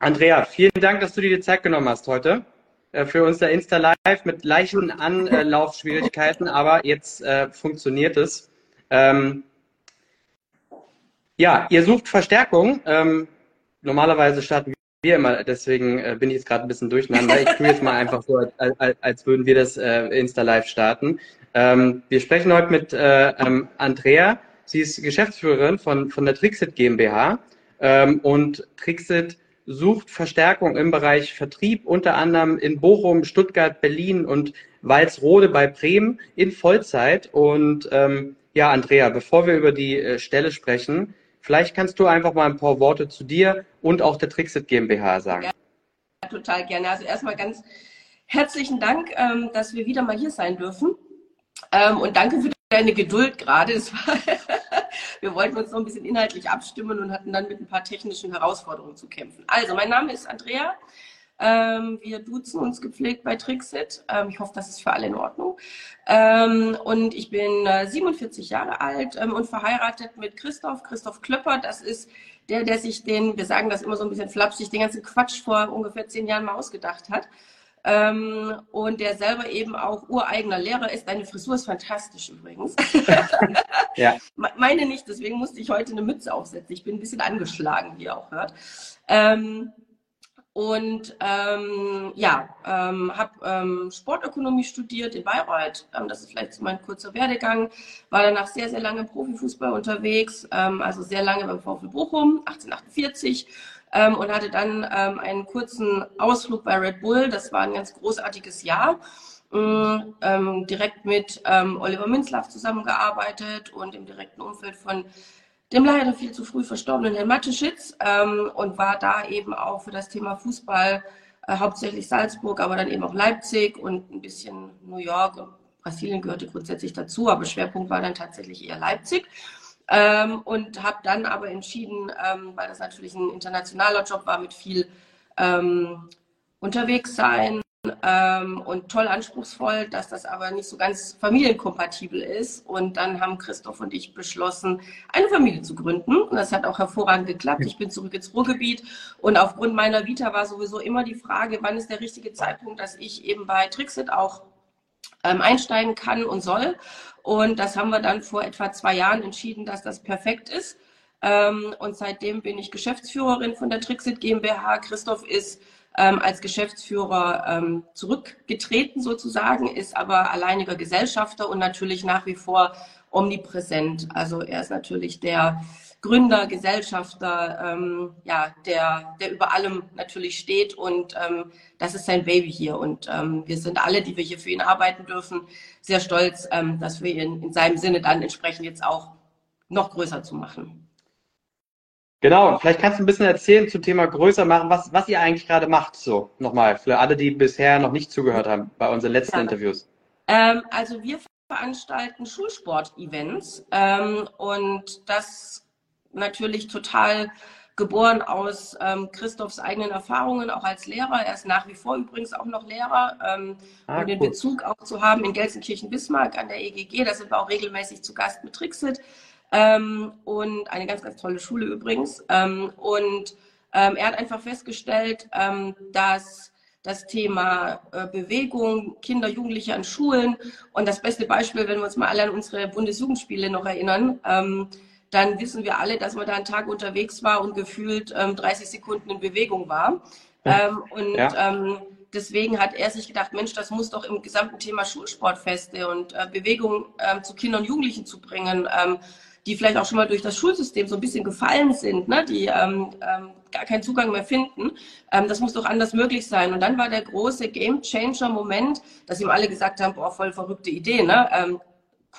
Andrea, vielen Dank, dass du dir die Zeit genommen hast heute äh, für unser Insta Live mit leichten Anlaufschwierigkeiten, aber jetzt äh, funktioniert es. Ähm, ja, ihr sucht Verstärkung. Ähm, normalerweise starten wir immer, deswegen äh, bin ich jetzt gerade ein bisschen durcheinander. Ich tue jetzt mal einfach so, als, als, als würden wir das äh, Insta Live starten. Ähm, wir sprechen heute mit äh, ähm, Andrea. Sie ist Geschäftsführerin von, von der Trixit GmbH ähm, und Trixit sucht Verstärkung im Bereich Vertrieb, unter anderem in Bochum, Stuttgart, Berlin und Walsrode bei Bremen in Vollzeit. Und ähm, ja, Andrea, bevor wir über die äh, Stelle sprechen, vielleicht kannst du einfach mal ein paar Worte zu dir und auch der Trixit GmbH sagen. Ja, total gerne. Also erstmal ganz herzlichen Dank, ähm, dass wir wieder mal hier sein dürfen. Ähm, und danke für deine Geduld gerade. wir wollten uns noch ein bisschen inhaltlich abstimmen und hatten dann mit ein paar technischen Herausforderungen zu kämpfen. Also, mein Name ist Andrea. Ähm, wir duzen uns gepflegt bei Trixit. Ähm, ich hoffe, das ist für alle in Ordnung. Ähm, und ich bin äh, 47 Jahre alt ähm, und verheiratet mit Christoph, Christoph Klöpper. Das ist der, der sich den, wir sagen das immer so ein bisschen flapsig, den ganzen Quatsch vor ungefähr zehn Jahren mal ausgedacht hat. Ähm, und der selber eben auch ureigener Lehrer ist. Deine Frisur ist fantastisch übrigens. ja. Meine nicht, deswegen musste ich heute eine Mütze aufsetzen. Ich bin ein bisschen angeschlagen, wie ihr auch hört. Ähm, und ähm, ja, ähm, habe ähm, Sportökonomie studiert in Bayreuth. Ähm, das ist vielleicht so mein kurzer Werdegang. War danach sehr, sehr lange im Profifußball unterwegs, ähm, also sehr lange beim VfL Bochum, 1848 ähm, und hatte dann ähm, einen kurzen Ausflug bei Red Bull. Das war ein ganz großartiges Jahr. Ähm, direkt mit ähm, Oliver Minzlaff zusammengearbeitet und im direkten Umfeld von dem leider viel zu früh verstorbenen Herrn Mateschitz ähm, und war da eben auch für das Thema Fußball äh, hauptsächlich Salzburg, aber dann eben auch Leipzig und ein bisschen New York Brasilien gehörte grundsätzlich dazu, aber Schwerpunkt war dann tatsächlich eher Leipzig. Ähm, und habe dann aber entschieden, ähm, weil das natürlich ein internationaler Job war mit viel ähm, unterwegs sein ähm, und toll anspruchsvoll, dass das aber nicht so ganz familienkompatibel ist. Und dann haben Christoph und ich beschlossen, eine Familie zu gründen. Und das hat auch hervorragend geklappt. Ich bin zurück ins Ruhrgebiet und aufgrund meiner Vita war sowieso immer die Frage, wann ist der richtige Zeitpunkt, dass ich eben bei Trixit auch ähm, einsteigen kann und soll. Und das haben wir dann vor etwa zwei Jahren entschieden, dass das perfekt ist. Ähm, und seitdem bin ich Geschäftsführerin von der Trixit GmbH. Christoph ist ähm, als Geschäftsführer ähm, zurückgetreten sozusagen, ist aber alleiniger Gesellschafter und natürlich nach wie vor omnipräsent. Also er ist natürlich der Gründer, Gesellschafter, ähm, ja, der, der über allem natürlich steht und ähm, das ist sein Baby hier. Und ähm, wir sind alle, die wir hier für ihn arbeiten dürfen, sehr stolz, ähm, dass wir ihn in seinem Sinne dann entsprechend jetzt auch noch größer zu machen. Genau, vielleicht kannst du ein bisschen erzählen zum Thema größer machen, was, was ihr eigentlich gerade macht, so nochmal, für alle, die bisher noch nicht zugehört haben bei unseren letzten ja. Interviews. Ähm, also wir veranstalten Schulsport-Events ähm, und das natürlich total geboren aus ähm, Christophs eigenen Erfahrungen, auch als Lehrer. Er ist nach wie vor übrigens auch noch Lehrer ähm, ah, und den. Bezug auch zu haben in Gelsenkirchen-Bismarck an der EGG. Da sind wir auch regelmäßig zu Gast mit Trixit. Ähm, und eine ganz, ganz tolle Schule übrigens. Ähm, und ähm, er hat einfach festgestellt, ähm, dass das Thema äh, Bewegung, Kinder, Jugendliche an Schulen und das beste Beispiel, wenn wir uns mal alle an unsere Bundesjugendspiele noch erinnern, ähm, dann wissen wir alle, dass man da einen Tag unterwegs war und gefühlt ähm, 30 Sekunden in Bewegung war. Ähm, und ja. ähm, deswegen hat er sich gedacht, Mensch, das muss doch im gesamten Thema Schulsportfeste und äh, Bewegung ähm, zu Kindern und Jugendlichen zu bringen, ähm, die vielleicht auch schon mal durch das Schulsystem so ein bisschen gefallen sind, ne? die ähm, gar keinen Zugang mehr finden. Das muss doch anders möglich sein. Und dann war der große Game Changer Moment, dass ihm alle gesagt haben, boah, voll verrückte Idee, ne?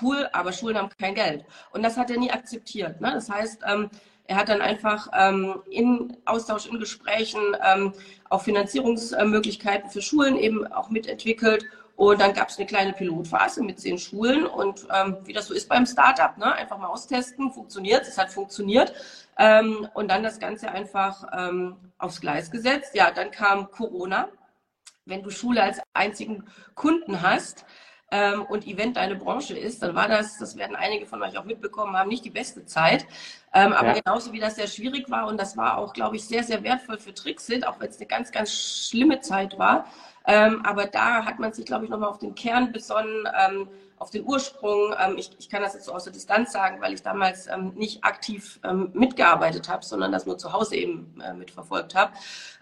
Cool, aber Schulen haben kein Geld. Und das hat er nie akzeptiert. Ne? Das heißt, ähm, er hat dann einfach ähm, in Austausch, in Gesprächen ähm, auch Finanzierungsmöglichkeiten für Schulen eben auch mitentwickelt. Und dann gab es eine kleine Pilotphase mit zehn Schulen. Und ähm, wie das so ist beim Startup, ne? einfach mal austesten, funktioniert es, hat funktioniert. Ähm, und dann das Ganze einfach ähm, aufs Gleis gesetzt. Ja, dann kam Corona. Wenn du Schule als einzigen Kunden hast, ähm, und Event deine Branche ist, dann war das, das werden einige von euch auch mitbekommen haben, nicht die beste Zeit. Ähm, aber ja. genauso wie das sehr schwierig war und das war auch, glaube ich, sehr, sehr wertvoll für Trixit, auch wenn es eine ganz, ganz schlimme Zeit war. Ähm, aber da hat man sich, glaube ich, nochmal auf den Kern besonnen, ähm, auf den Ursprung. Ähm, ich, ich, kann das jetzt so aus der Distanz sagen, weil ich damals ähm, nicht aktiv ähm, mitgearbeitet habe, sondern das nur zu Hause eben äh, mitverfolgt habe.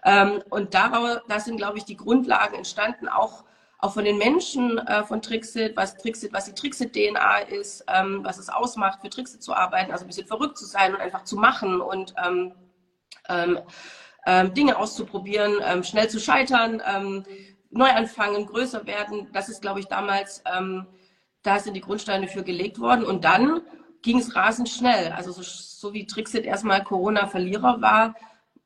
Ähm, und daraus, da sind, glaube ich, die Grundlagen entstanden, auch auch von den Menschen äh, von Trixit, was Trixit, was die Trixit-DNA ist, ähm, was es ausmacht, für Trixit zu arbeiten, also ein bisschen verrückt zu sein und einfach zu machen und ähm, ähm, ähm Dinge auszuprobieren, ähm, schnell zu scheitern, ähm, neu anfangen, größer werden. Das ist, glaube ich, damals, da sind die Grundsteine für gelegt worden. Und dann ging es rasend schnell. Also so, so wie Trixit erstmal Corona-Verlierer war,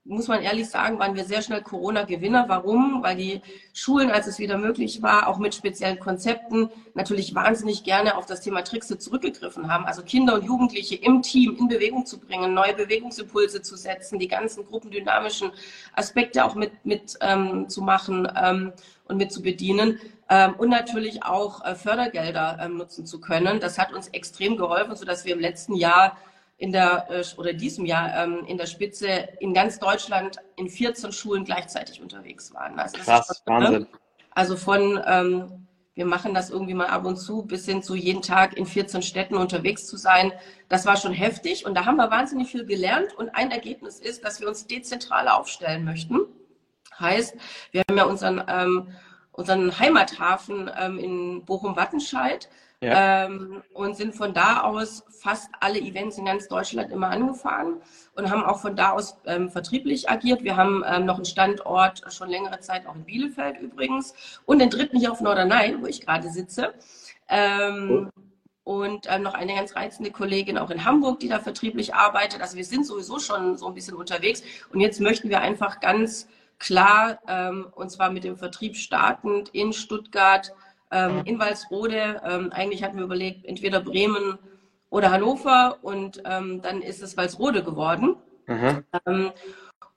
muss man ehrlich sagen, waren wir sehr schnell Corona-Gewinner. Warum? Weil die Schulen, als es wieder möglich war, auch mit speziellen Konzepten, natürlich wahnsinnig gerne auf das Thema Trixe zurückgegriffen haben. Also Kinder und Jugendliche im Team in Bewegung zu bringen, neue Bewegungsimpulse zu setzen, die ganzen gruppendynamischen Aspekte auch mit, mit ähm, zu machen ähm, und mit zu bedienen. Ähm, und natürlich auch äh, Fördergelder ähm, nutzen zu können. Das hat uns extrem geholfen, sodass wir im letzten Jahr in der äh, oder diesem Jahr ähm, in der Spitze in ganz Deutschland in 14 Schulen gleichzeitig unterwegs waren. Also Krass, schon, ne? Wahnsinn. Also von ähm, wir machen das irgendwie mal ab und zu, bis hin zu jeden Tag in 14 Städten unterwegs zu sein. Das war schon heftig und da haben wir wahnsinnig viel gelernt und ein Ergebnis ist, dass wir uns dezentral aufstellen möchten. Heißt, wir haben ja unseren, ähm, unseren Heimathafen ähm, in Bochum-Wattenscheid ja. Ähm, und sind von da aus fast alle Events in ganz Deutschland immer angefahren und haben auch von da aus ähm, vertrieblich agiert. Wir haben ähm, noch einen Standort schon längere Zeit auch in Bielefeld übrigens und den dritten hier auf Norderney, wo ich gerade sitze. Ähm, cool. Und ähm, noch eine ganz reizende Kollegin auch in Hamburg, die da vertrieblich arbeitet. Also wir sind sowieso schon so ein bisschen unterwegs. Und jetzt möchten wir einfach ganz klar, ähm, und zwar mit dem Vertrieb startend in Stuttgart, ähm, in Walsrode. Ähm, eigentlich hatten wir überlegt, entweder Bremen oder Hannover und ähm, dann ist es Walsrode geworden. Mhm.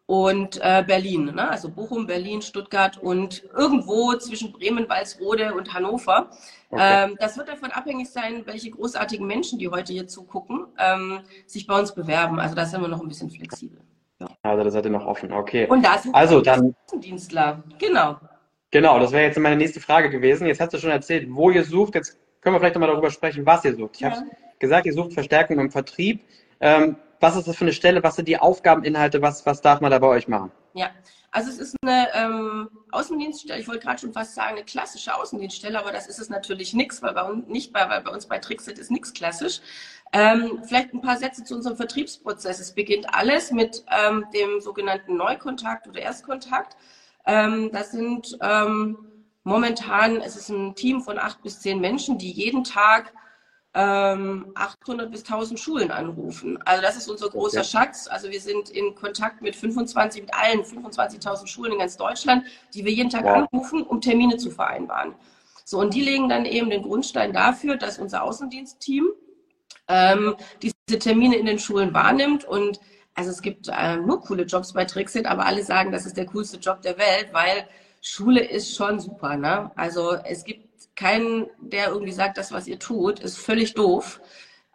und äh, Berlin, ne? also Bochum, Berlin, Stuttgart und irgendwo zwischen Bremen, Walsrode und Hannover. Okay. Ähm, das wird davon abhängig sein, welche großartigen Menschen, die heute hier zugucken, ähm, sich bei uns bewerben. Also da sind wir noch ein bisschen flexibel. Ja. Also da seid ihr noch offen, okay. Und da sind also dann Dienstler, genau. Genau, das wäre jetzt meine nächste Frage gewesen. Jetzt hast du schon erzählt, wo ihr sucht. Jetzt können wir vielleicht nochmal darüber sprechen, was ihr sucht. Ich ja. habe gesagt, ihr sucht Verstärkung im Vertrieb. Ähm, was ist das für eine Stelle? Was sind die Aufgabeninhalte? Was, was darf man da bei euch machen? Ja, also es ist eine ähm, Außendienststelle, ich wollte gerade schon fast sagen, eine klassische Außendienststelle, aber das ist es natürlich nichts, weil bei uns nicht bei, weil bei uns bei Trixit ist nichts klassisch. Ähm, vielleicht ein paar Sätze zu unserem Vertriebsprozess. Es beginnt alles mit ähm, dem sogenannten Neukontakt oder Erstkontakt. Ähm, das sind ähm, momentan, es ist ein Team von acht bis zehn Menschen, die jeden Tag ähm, 800 bis 1000 Schulen anrufen. Also das ist unser großer okay. Schatz. Also wir sind in Kontakt mit 25, mit allen 25.000 Schulen in ganz Deutschland, die wir jeden Tag wow. anrufen, um Termine zu vereinbaren. So, und die legen dann eben den Grundstein dafür, dass unser Außendienstteam ähm, diese Termine in den Schulen wahrnimmt und also es gibt äh, nur coole Jobs bei Trixit, aber alle sagen, das ist der coolste Job der Welt, weil Schule ist schon super. Ne? Also es gibt keinen, der irgendwie sagt, das, was ihr tut, ist völlig doof.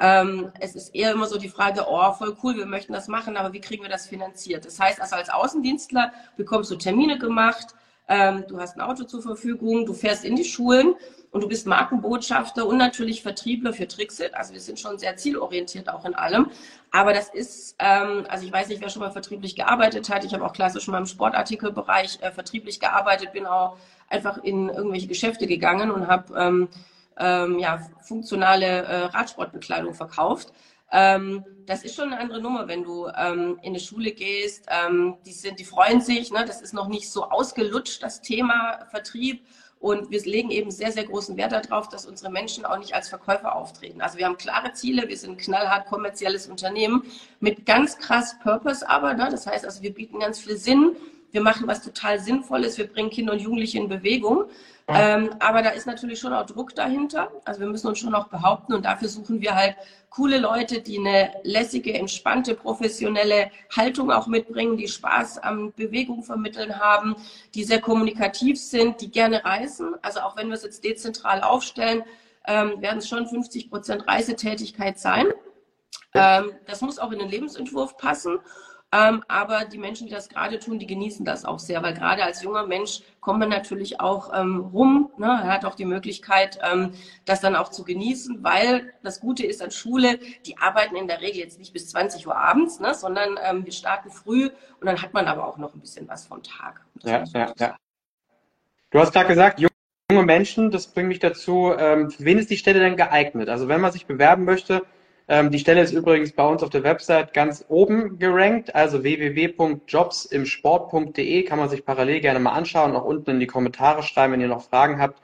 Ähm, es ist eher immer so die Frage, oh, voll cool, wir möchten das machen, aber wie kriegen wir das finanziert? Das heißt, also als Außendienstler bekommst du Termine gemacht, ähm, du hast ein Auto zur Verfügung, du fährst in die Schulen und du bist Markenbotschafter und natürlich Vertriebler für Trixit. Also wir sind schon sehr zielorientiert auch in allem. Aber das ist, ähm, also ich weiß nicht, wer schon mal vertrieblich gearbeitet hat. Ich habe auch klassisch mal im Sportartikelbereich äh, vertrieblich gearbeitet, bin auch einfach in irgendwelche Geschäfte gegangen und habe ähm, ähm, ja, funktionale äh, Radsportbekleidung verkauft. Ähm, das ist schon eine andere Nummer, wenn du ähm, in eine Schule gehst. Ähm, die sind, die freuen sich. Ne? Das ist noch nicht so ausgelutscht das Thema Vertrieb. Und wir legen eben sehr, sehr großen Wert darauf, dass unsere Menschen auch nicht als Verkäufer auftreten. Also wir haben klare Ziele, wir sind ein knallhart kommerzielles Unternehmen mit ganz krass Purpose aber. Ne? Das heißt also, wir bieten ganz viel Sinn wir machen was total Sinnvolles, wir bringen Kinder und Jugendliche in Bewegung. Ähm, aber da ist natürlich schon auch Druck dahinter. Also wir müssen uns schon auch behaupten und dafür suchen wir halt coole Leute, die eine lässige, entspannte, professionelle Haltung auch mitbringen, die Spaß am Bewegung vermitteln haben, die sehr kommunikativ sind, die gerne reisen. Also auch wenn wir es jetzt dezentral aufstellen, ähm, werden es schon 50 Prozent Reisetätigkeit sein. Ähm, das muss auch in den Lebensentwurf passen. Ähm, aber die Menschen, die das gerade tun, die genießen das auch sehr, weil gerade als junger Mensch kommt man natürlich auch ähm, rum. Ne? Er hat auch die Möglichkeit, ähm, das dann auch zu genießen, weil das Gute ist an Schule, die arbeiten in der Regel jetzt nicht bis 20 Uhr abends, ne? sondern ähm, wir starten früh und dann hat man aber auch noch ein bisschen was vom Tag. Ja, ja, ja. Du hast gerade gesagt, junge Menschen, das bringt mich dazu, ähm, für wen ist die Stelle denn geeignet? Also wenn man sich bewerben möchte, ähm, die Stelle ist übrigens bei uns auf der Website ganz oben gerankt, also www.jobsimsport.de kann man sich parallel gerne mal anschauen, auch unten in die Kommentare schreiben, wenn ihr noch Fragen habt.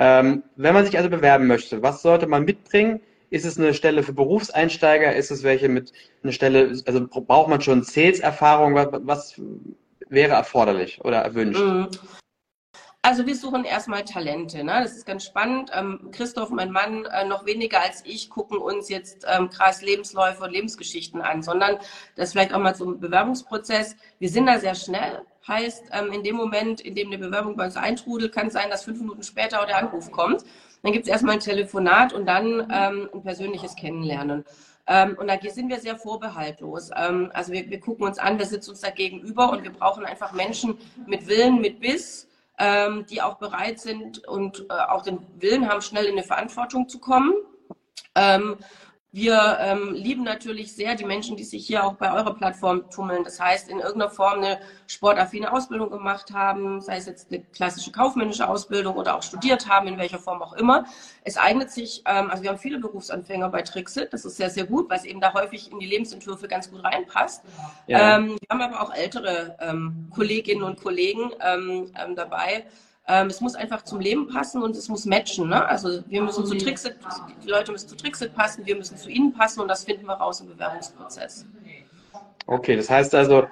Ähm, wenn man sich also bewerben möchte, was sollte man mitbringen? Ist es eine Stelle für Berufseinsteiger? Ist es welche mit einer Stelle, also braucht man schon Sales-Erfahrung? Was, was wäre erforderlich oder erwünscht? Also wir suchen erstmal Talente. Ne? Das ist ganz spannend. Ähm, Christoph, mein Mann, äh, noch weniger als ich, gucken uns jetzt ähm, krass Lebensläufe und Lebensgeschichten an, sondern das vielleicht auch mal zum Bewerbungsprozess. Wir sind da sehr schnell. Heißt, ähm, in dem Moment, in dem eine Bewerbung bei uns eintrudelt, kann es sein, dass fünf Minuten später der Anruf kommt. Dann gibt es erstmal ein Telefonat und dann ähm, ein persönliches Kennenlernen. Ähm, und da sind wir sehr vorbehaltlos. Ähm, also wir, wir gucken uns an, wir sitzen uns da gegenüber und wir brauchen einfach Menschen mit Willen, mit Biss, ähm, die auch bereit sind und äh, auch den Willen haben, schnell in eine Verantwortung zu kommen. Ähm, wir ähm, lieben natürlich sehr die Menschen, die sich hier auch bei eurer Plattform tummeln. Das heißt, in irgendeiner Form eine sportaffine Ausbildung gemacht haben, sei es jetzt eine klassische kaufmännische Ausbildung oder auch studiert haben, in welcher Form auch immer. Es eignet sich, ähm, also wir haben viele Berufsanfänger bei Trixit, das ist sehr, sehr gut, weil es eben da häufig in die Lebensentwürfe ganz gut reinpasst. Ja. Ähm, wir haben aber auch ältere ähm, Kolleginnen und Kollegen ähm, ähm, dabei, ähm, es muss einfach zum Leben passen und es muss matchen. Ne? Also wir müssen zu Trixit, die Leute müssen zu Trixit passen, wir müssen zu ihnen passen und das finden wir raus im Bewerbungsprozess. Okay, das heißt also,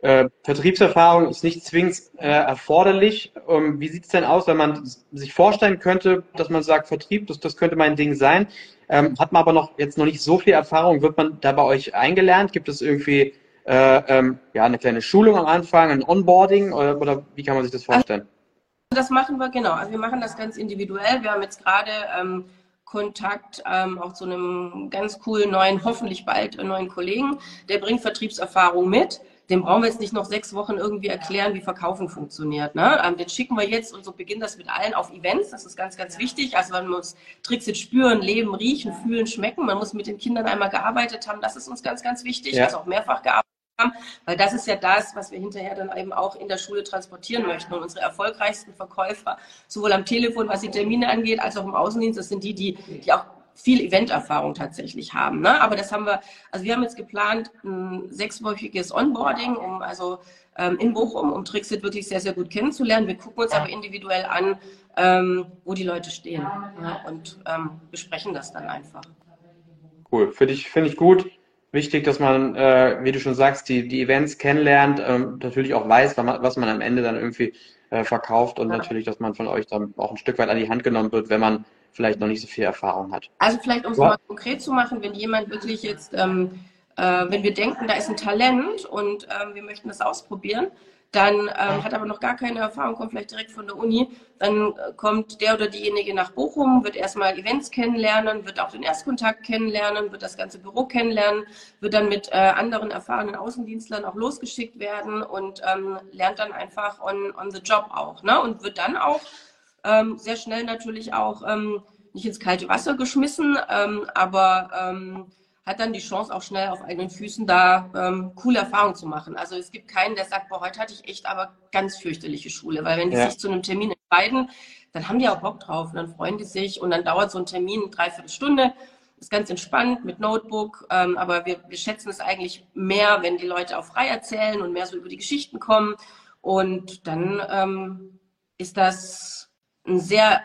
äh, Vertriebserfahrung ist nicht zwingend äh, erforderlich. Ähm, wie sieht es denn aus, wenn man sich vorstellen könnte, dass man sagt, Vertrieb, das, das könnte mein Ding sein, ähm, hat man aber noch jetzt noch nicht so viel Erfahrung, wird man da bei euch eingelernt? Gibt es irgendwie äh, ähm, ja, eine kleine Schulung am Anfang, ein Onboarding oder, oder wie kann man sich das vorstellen? Das machen wir, genau. Also wir machen das ganz individuell. Wir haben jetzt gerade ähm, Kontakt ähm, auch zu einem ganz coolen neuen, hoffentlich bald äh, neuen Kollegen. Der bringt Vertriebserfahrung mit. Dem brauchen wir jetzt nicht noch sechs Wochen irgendwie erklären, wie Verkaufen funktioniert. Ne? Ähm, den schicken wir jetzt und so beginnt das mit allen auf Events. Das ist ganz, ganz wichtig. Also man muss Tricks jetzt spüren, leben, riechen, fühlen, schmecken. Man muss mit den Kindern einmal gearbeitet haben. Das ist uns ganz, ganz wichtig. Ja. Also auch mehrfach gearbeitet haben, weil das ist ja das, was wir hinterher dann eben auch in der Schule transportieren möchten. Und unsere erfolgreichsten Verkäufer, sowohl am Telefon, was die Termine angeht, als auch im Außendienst, das sind die, die, die auch viel Eventerfahrung tatsächlich haben. Ne? Aber das haben wir, also wir haben jetzt geplant, ein sechswöchiges Onboarding, um also ähm, in Bochum, um Trixit wirklich sehr, sehr gut kennenzulernen. Wir gucken uns aber individuell an, ähm, wo die Leute stehen ja? und ähm, besprechen das dann einfach. Cool, finde ich, find ich gut wichtig, dass man, äh, wie du schon sagst, die, die Events kennenlernt, ähm, natürlich auch weiß, was man am Ende dann irgendwie äh, verkauft und ja. natürlich, dass man von euch dann auch ein Stück weit an die Hand genommen wird, wenn man vielleicht noch nicht so viel Erfahrung hat. Also vielleicht, um es mal konkret zu machen, wenn jemand wirklich jetzt, ähm, äh, wenn wir denken, da ist ein Talent und ähm, wir möchten das ausprobieren, dann ähm, hat aber noch gar keine Erfahrung, kommt vielleicht direkt von der Uni, dann äh, kommt der oder diejenige nach Bochum, wird erstmal Events kennenlernen, wird auch den Erstkontakt kennenlernen, wird das ganze Büro kennenlernen, wird dann mit äh, anderen erfahrenen Außendienstlern auch losgeschickt werden und ähm, lernt dann einfach on, on the job auch. Ne? Und wird dann auch ähm, sehr schnell natürlich auch ähm, nicht ins kalte Wasser geschmissen, ähm, aber ähm, hat dann die Chance auch schnell auf eigenen Füßen da ähm, coole Erfahrungen zu machen. Also es gibt keinen, der sagt, boah, heute hatte ich echt aber ganz fürchterliche Schule, weil wenn die ja. sich zu einem Termin entscheiden, dann haben die auch Bock drauf und dann freuen die sich und dann dauert so ein Termin eine Dreiviertelstunde. Ist ganz entspannt mit Notebook, ähm, aber wir, wir schätzen es eigentlich mehr, wenn die Leute auch frei erzählen und mehr so über die Geschichten kommen. Und dann ähm, ist das ein sehr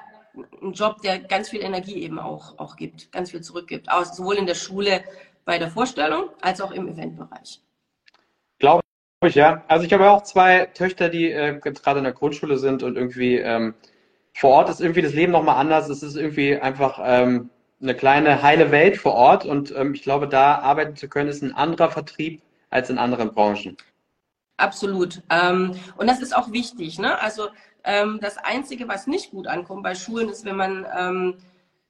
ein Job, der ganz viel Energie eben auch, auch gibt, ganz viel zurückgibt, auch sowohl in der Schule bei der Vorstellung als auch im Eventbereich. Glaube ich, ja. Also ich habe auch zwei Töchter, die äh, jetzt gerade in der Grundschule sind und irgendwie ähm, vor Ort ist irgendwie das Leben nochmal anders. Es ist irgendwie einfach ähm, eine kleine heile Welt vor Ort und ähm, ich glaube, da arbeiten zu können, ist ein anderer Vertrieb als in anderen Branchen. Absolut. Ähm, und das ist auch wichtig. Ne? Also ähm, das Einzige, was nicht gut ankommt bei Schulen, ist, wenn man ähm,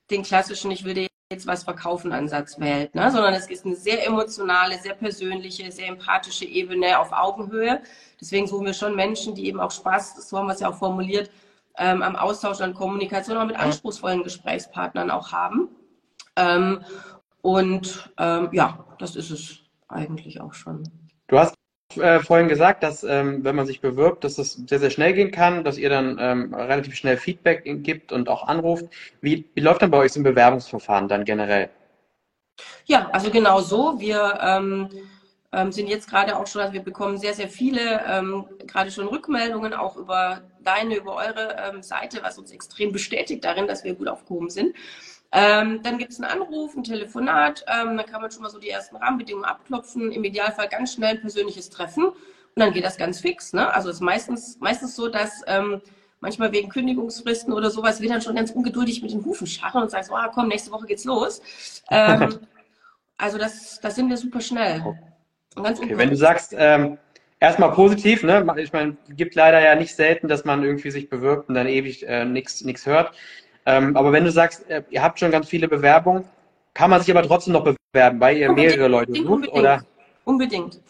den klassischen, ich will dir jetzt was verkaufen Ansatz wählt, ne? sondern es ist eine sehr emotionale, sehr persönliche, sehr empathische Ebene auf Augenhöhe. Deswegen suchen wir schon Menschen, die eben auch Spaß, so haben wir es ja auch formuliert, ähm, am Austausch und Kommunikation auch mit anspruchsvollen Gesprächspartnern auch haben. Ähm, und ähm, ja, das ist es eigentlich auch schon. Du hast äh, vorhin gesagt, dass ähm, wenn man sich bewirbt, dass es sehr, sehr schnell gehen kann, dass ihr dann ähm, relativ schnell Feedback gibt und auch anruft. Wie, wie läuft dann bei euch so ein Bewerbungsverfahren dann generell? Ja, also genau so. Wir ähm, ähm, sind jetzt gerade auch schon, also wir bekommen sehr, sehr viele, ähm, gerade schon Rückmeldungen auch über deine, über eure ähm, Seite, was uns extrem bestätigt darin, dass wir gut aufgehoben sind. Ähm, dann gibt es einen Anruf, ein Telefonat, ähm, dann kann man schon mal so die ersten Rahmenbedingungen abklopfen, im Idealfall ganz schnell ein persönliches Treffen und dann geht das ganz fix. Ne? Also es ist meistens, meistens so, dass ähm, manchmal wegen Kündigungsfristen oder sowas wir dann schon ganz ungeduldig mit den Hufen scharren und sagen so, ah komm, nächste Woche geht's los. Ähm, also das, das sind wir super schnell. Okay, wenn du sagst, ähm, erstmal positiv, ne? Ich meine, gibt leider ja nicht selten, dass man irgendwie sich bewirbt und dann ewig äh, nichts hört. Ähm, aber wenn du sagst, äh, ihr habt schon ganz viele Bewerbungen, kann man sich aber trotzdem noch bewerben, weil ihr unbedingt, mehrere Leute sucht, unbedingt, oder? Unbedingt.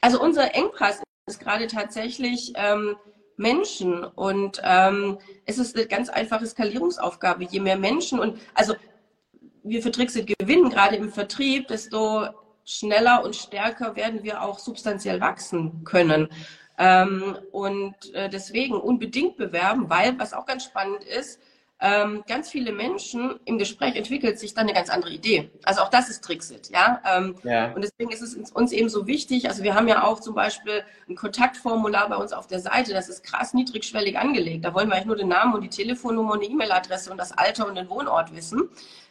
Also unser Engpass ist gerade tatsächlich ähm, Menschen und ähm, es ist eine ganz einfache Skalierungsaufgabe. Je mehr Menschen und also wir für Trixit gewinnen, gerade im Vertrieb, desto schneller und stärker werden wir auch substanziell wachsen können. Ähm, und äh, deswegen unbedingt bewerben, weil was auch ganz spannend ist, ähm, ganz viele Menschen im Gespräch entwickelt sich dann eine ganz andere Idee. Also auch das ist Trixit, ja? Ähm, ja. Und deswegen ist es uns eben so wichtig. Also wir haben ja auch zum Beispiel ein Kontaktformular bei uns auf der Seite. Das ist krass niedrigschwellig angelegt. Da wollen wir eigentlich nur den Namen und die Telefonnummer und die E-Mail-Adresse und das Alter und den Wohnort wissen.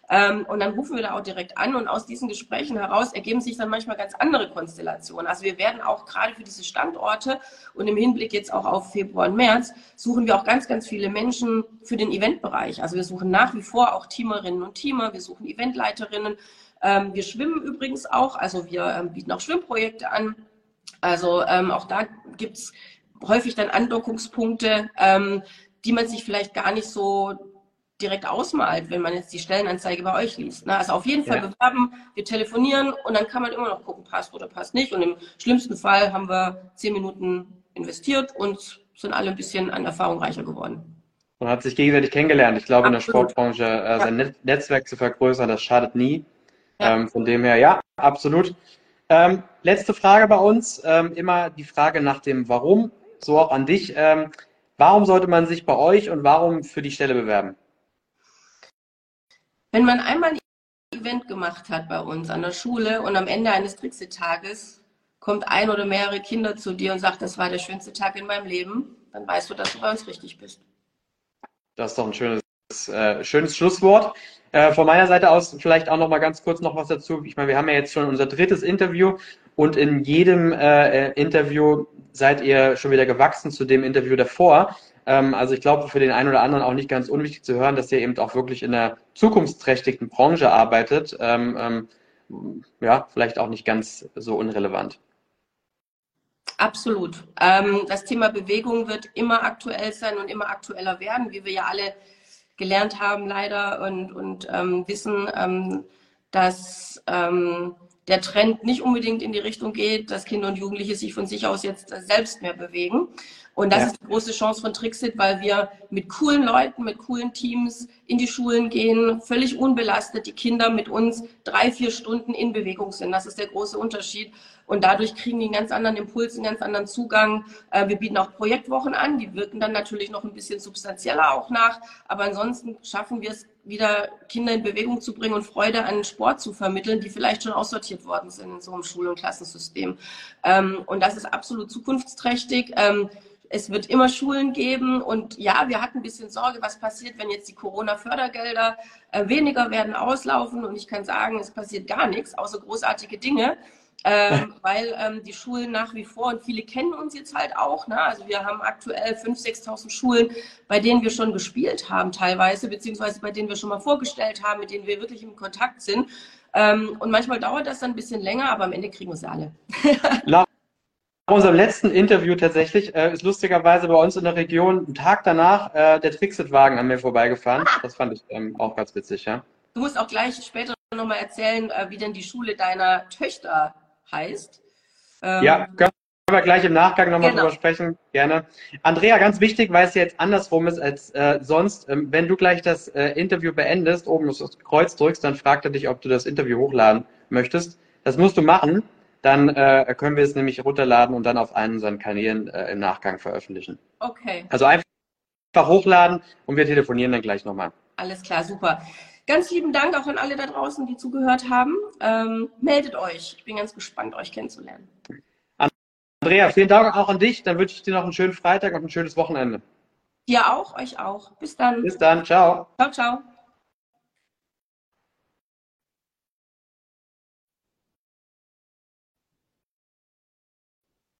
Ähm, und dann rufen wir da auch direkt an und aus diesen Gesprächen heraus ergeben sich dann manchmal ganz andere Konstellationen. Also wir werden auch gerade für diese Standorte und im Hinblick jetzt auch auf Februar und März suchen wir auch ganz, ganz viele Menschen für den Eventbereich. Also wir suchen nach wie vor auch Teamerinnen und Teamer, wir suchen Eventleiterinnen. Ähm, wir schwimmen übrigens auch, also wir ähm, bieten auch Schwimmprojekte an. Also ähm, auch da gibt's häufig dann Andockungspunkte, ähm, die man sich vielleicht gar nicht so direkt ausmalt, wenn man jetzt die Stellenanzeige bei euch liest. Ne? Also auf jeden Fall ja. bewerben, wir telefonieren und dann kann man immer noch gucken, passt oder passt nicht. Und im schlimmsten Fall haben wir zehn Minuten investiert und sind alle ein bisschen an Erfahrung reicher geworden. Man hat sich gegenseitig kennengelernt. Ich glaube, Absolut. in der Sportbranche äh, sein ja. Netzwerk zu vergrößern, das schadet nie. Ja. Ähm, von dem her, ja, absolut. Ähm, letzte Frage bei uns, ähm, immer die Frage nach dem Warum, so auch an dich. Ähm, warum sollte man sich bei euch und warum für die Stelle bewerben? Wenn man einmal ein Event gemacht hat bei uns an der Schule und am Ende eines Trixie-Tages kommt ein oder mehrere Kinder zu dir und sagt, das war der schönste Tag in meinem Leben, dann weißt du, dass du bei uns richtig bist. Das ist doch ein schönes, äh, schönes Schlusswort. Äh, von meiner Seite aus vielleicht auch noch mal ganz kurz noch was dazu. Ich meine, wir haben ja jetzt schon unser drittes Interview und in jedem äh, Interview seid ihr schon wieder gewachsen zu dem Interview davor. Ähm, also ich glaube, für den einen oder anderen auch nicht ganz unwichtig zu hören, dass ihr eben auch wirklich in einer zukunftsträchtigen Branche arbeitet. Ähm, ähm, ja, vielleicht auch nicht ganz so unrelevant. Absolut. Das Thema Bewegung wird immer aktuell sein und immer aktueller werden, wie wir ja alle gelernt haben leider und, und wissen, dass der Trend nicht unbedingt in die Richtung geht, dass Kinder und Jugendliche sich von sich aus jetzt selbst mehr bewegen. Und das ja. ist die große Chance von Trixit, weil wir mit coolen Leuten, mit coolen Teams in die Schulen gehen, völlig unbelastet, die Kinder mit uns drei, vier Stunden in Bewegung sind. Das ist der große Unterschied. Und dadurch kriegen die einen ganz anderen Impuls, einen ganz anderen Zugang. Äh, wir bieten auch Projektwochen an, die wirken dann natürlich noch ein bisschen substanzieller auch nach. Aber ansonsten schaffen wir es wieder, Kinder in Bewegung zu bringen und Freude an Sport zu vermitteln, die vielleicht schon aussortiert worden sind in so einem Schul- und Klassensystem. Ähm, und das ist absolut zukunftsträchtig. Es wird immer Schulen geben und ja, wir hatten ein bisschen Sorge, was passiert, wenn jetzt die Corona-Fördergelder äh, weniger werden auslaufen und ich kann sagen, es passiert gar nichts, außer großartige Dinge. ähm, weil ähm, die Schulen nach wie vor, und viele kennen uns jetzt halt auch, ne? also wir haben aktuell 5.000, 6.000 Schulen, bei denen wir schon gespielt haben teilweise, beziehungsweise bei denen wir schon mal vorgestellt haben, mit denen wir wirklich im Kontakt sind. Ähm, und manchmal dauert das dann ein bisschen länger, aber am Ende kriegen wir sie alle. Nach unserem letzten Interview tatsächlich äh, ist lustigerweise bei uns in der Region einen Tag danach äh, der Trixit-Wagen an mir vorbeigefahren. Ah. Das fand ich ähm, auch ganz witzig, ja. Du musst auch gleich später nochmal erzählen, äh, wie denn die Schule deiner Töchter heißt. Ähm, ja, können wir gleich im Nachgang nochmal genau. drüber sprechen. Gerne. Andrea, ganz wichtig, weil es jetzt andersrum ist als äh, sonst. Ähm, wenn du gleich das äh, Interview beendest, oben das Kreuz drückst, dann fragt er dich, ob du das Interview hochladen möchtest. Das musst du machen. Dann äh, können wir es nämlich runterladen und dann auf einen unserer Kanälen äh, im Nachgang veröffentlichen. Okay. Also einfach hochladen und wir telefonieren dann gleich nochmal. Alles klar, super. Ganz lieben Dank auch an alle da draußen, die zugehört haben. Ähm, meldet euch. Ich bin ganz gespannt, euch kennenzulernen. Andrea, vielen Dank auch an dich. Dann wünsche ich dir noch einen schönen Freitag und ein schönes Wochenende. Dir auch, euch auch. Bis dann. Bis dann. Ciao. Ciao, ciao.